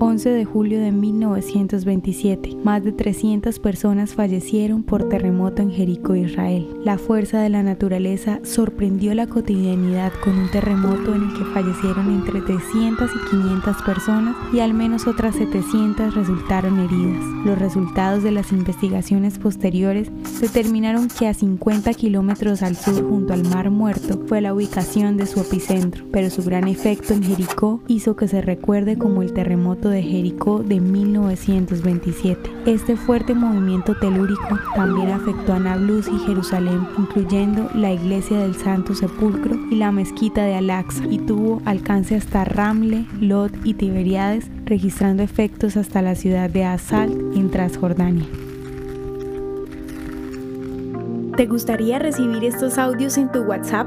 11 de julio de 1927. Más de 300 personas fallecieron por terremoto en Jericó, Israel. La fuerza de la naturaleza sorprendió la cotidianidad con un terremoto en el que fallecieron entre 300 y 500 personas y al menos otras 700 resultaron heridas. Los resultados de las investigaciones posteriores determinaron que a 50 kilómetros al sur junto al Mar Muerto fue la ubicación de su epicentro, pero su gran efecto en Jericó hizo que se recuerde como el terremoto de Jericó de 1927. Este fuerte movimiento telúrico también afectó a Nablus y Jerusalén, incluyendo la iglesia del Santo Sepulcro y la mezquita de Al-Aqsa, y tuvo alcance hasta Ramle, Lot y Tiberiades, registrando efectos hasta la ciudad de Asal en Transjordania. ¿Te gustaría recibir estos audios en tu WhatsApp?